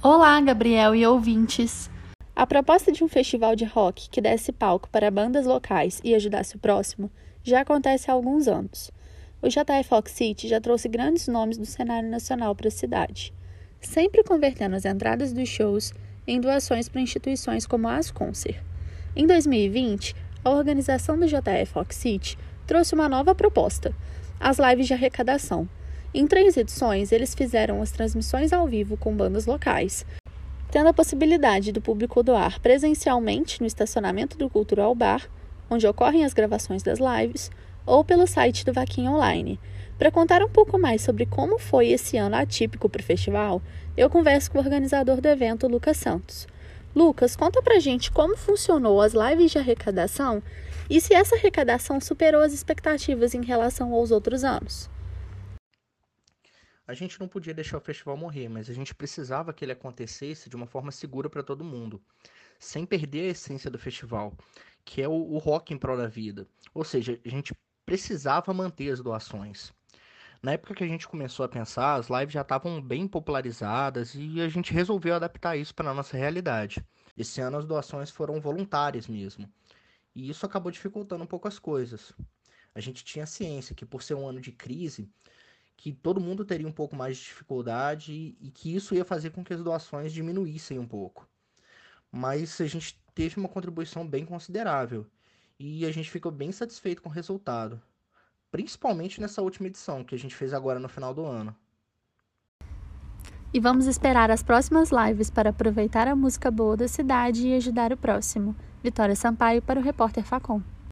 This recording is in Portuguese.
Olá, Gabriel e ouvintes! A proposta de um festival de rock que desse palco para bandas locais e ajudasse o próximo já acontece há alguns anos. O JF Fox City já trouxe grandes nomes do cenário nacional para a cidade, sempre convertendo as entradas dos shows em doações para instituições como a Asconcert. Em 2020, a organização do JF Fox City trouxe uma nova proposta, as lives de arrecadação. Em três edições, eles fizeram as transmissões ao vivo com bandas locais, tendo a possibilidade do público doar presencialmente no estacionamento do Cultural Bar, onde ocorrem as gravações das lives, ou pelo site do Vaquinha Online. Para contar um pouco mais sobre como foi esse ano atípico para o festival, eu converso com o organizador do evento, Lucas Santos. Lucas, conta pra gente como funcionou as lives de arrecadação e se essa arrecadação superou as expectativas em relação aos outros anos. A gente não podia deixar o festival morrer, mas a gente precisava que ele acontecesse de uma forma segura para todo mundo, sem perder a essência do festival, que é o, o rock em prol da vida. Ou seja, a gente precisava manter as doações. Na época que a gente começou a pensar, as lives já estavam bem popularizadas e a gente resolveu adaptar isso para a nossa realidade. Esse ano as doações foram voluntárias mesmo. E isso acabou dificultando um pouco as coisas. A gente tinha ciência que por ser um ano de crise, que todo mundo teria um pouco mais de dificuldade e que isso ia fazer com que as doações diminuíssem um pouco. Mas a gente teve uma contribuição bem considerável e a gente ficou bem satisfeito com o resultado, principalmente nessa última edição que a gente fez agora no final do ano. E vamos esperar as próximas lives para aproveitar a música boa da cidade e ajudar o próximo. Vitória Sampaio para o repórter Facom.